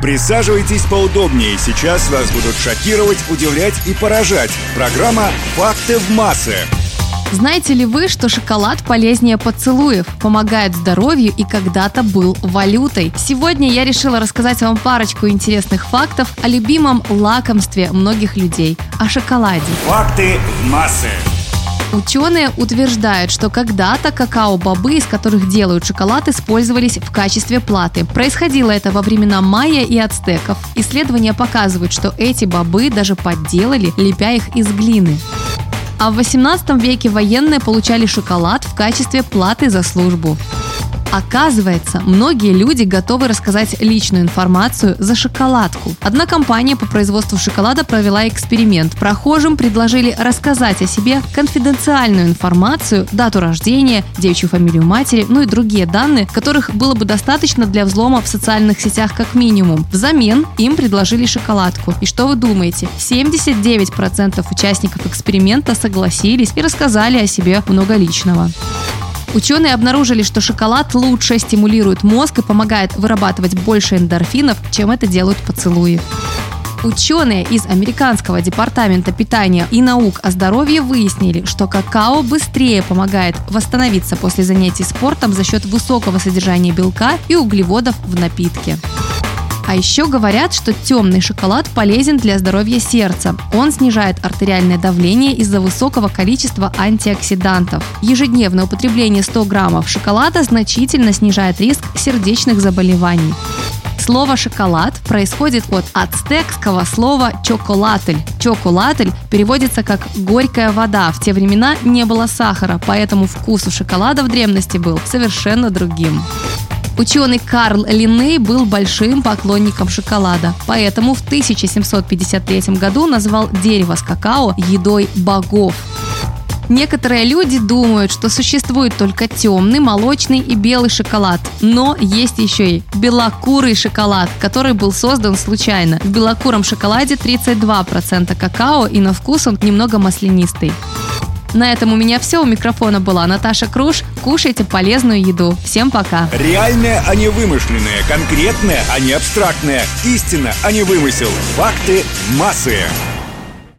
Присаживайтесь поудобнее. Сейчас вас будут шокировать, удивлять и поражать. Программа «Факты в массы». Знаете ли вы, что шоколад полезнее поцелуев, помогает здоровью и когда-то был валютой? Сегодня я решила рассказать вам парочку интересных фактов о любимом лакомстве многих людей – о шоколаде. Факты в массы. Ученые утверждают, что когда-то какао-бобы, из которых делают шоколад, использовались в качестве платы. Происходило это во времена майя и ацтеков. Исследования показывают, что эти бобы даже подделали, лепя их из глины. А в 18 веке военные получали шоколад в качестве платы за службу. Оказывается, многие люди готовы рассказать личную информацию за шоколадку. Одна компания по производству шоколада провела эксперимент. Прохожим предложили рассказать о себе конфиденциальную информацию, дату рождения, девичью фамилию матери, ну и другие данные, которых было бы достаточно для взлома в социальных сетях как минимум. Взамен им предложили шоколадку. И что вы думаете? 79% участников эксперимента согласились и рассказали о себе много личного. Ученые обнаружили, что шоколад лучше стимулирует мозг и помогает вырабатывать больше эндорфинов, чем это делают поцелуи. Ученые из Американского департамента питания и наук о здоровье выяснили, что какао быстрее помогает восстановиться после занятий спортом за счет высокого содержания белка и углеводов в напитке. А еще говорят, что темный шоколад полезен для здоровья сердца. Он снижает артериальное давление из-за высокого количества антиоксидантов. Ежедневное употребление 100 граммов шоколада значительно снижает риск сердечных заболеваний. Слово «шоколад» происходит от ацтекского слова «чоколатль». «Чоколатль» переводится как «горькая вода». В те времена не было сахара, поэтому вкус у шоколада в древности был совершенно другим. Ученый Карл Линней был большим поклонником шоколада, поэтому в 1753 году назвал дерево с какао едой богов. Некоторые люди думают, что существует только темный, молочный и белый шоколад. Но есть еще и белокурый шоколад, который был создан случайно. В белокуром шоколаде 32% какао и на вкус он немного маслянистый. На этом у меня все. У микрофона была Наташа Круш. Кушайте полезную еду. Всем пока. Реальное, а не вымышленное. Конкретное, а не абстрактное. Истина, а не вымысел. Факты массы.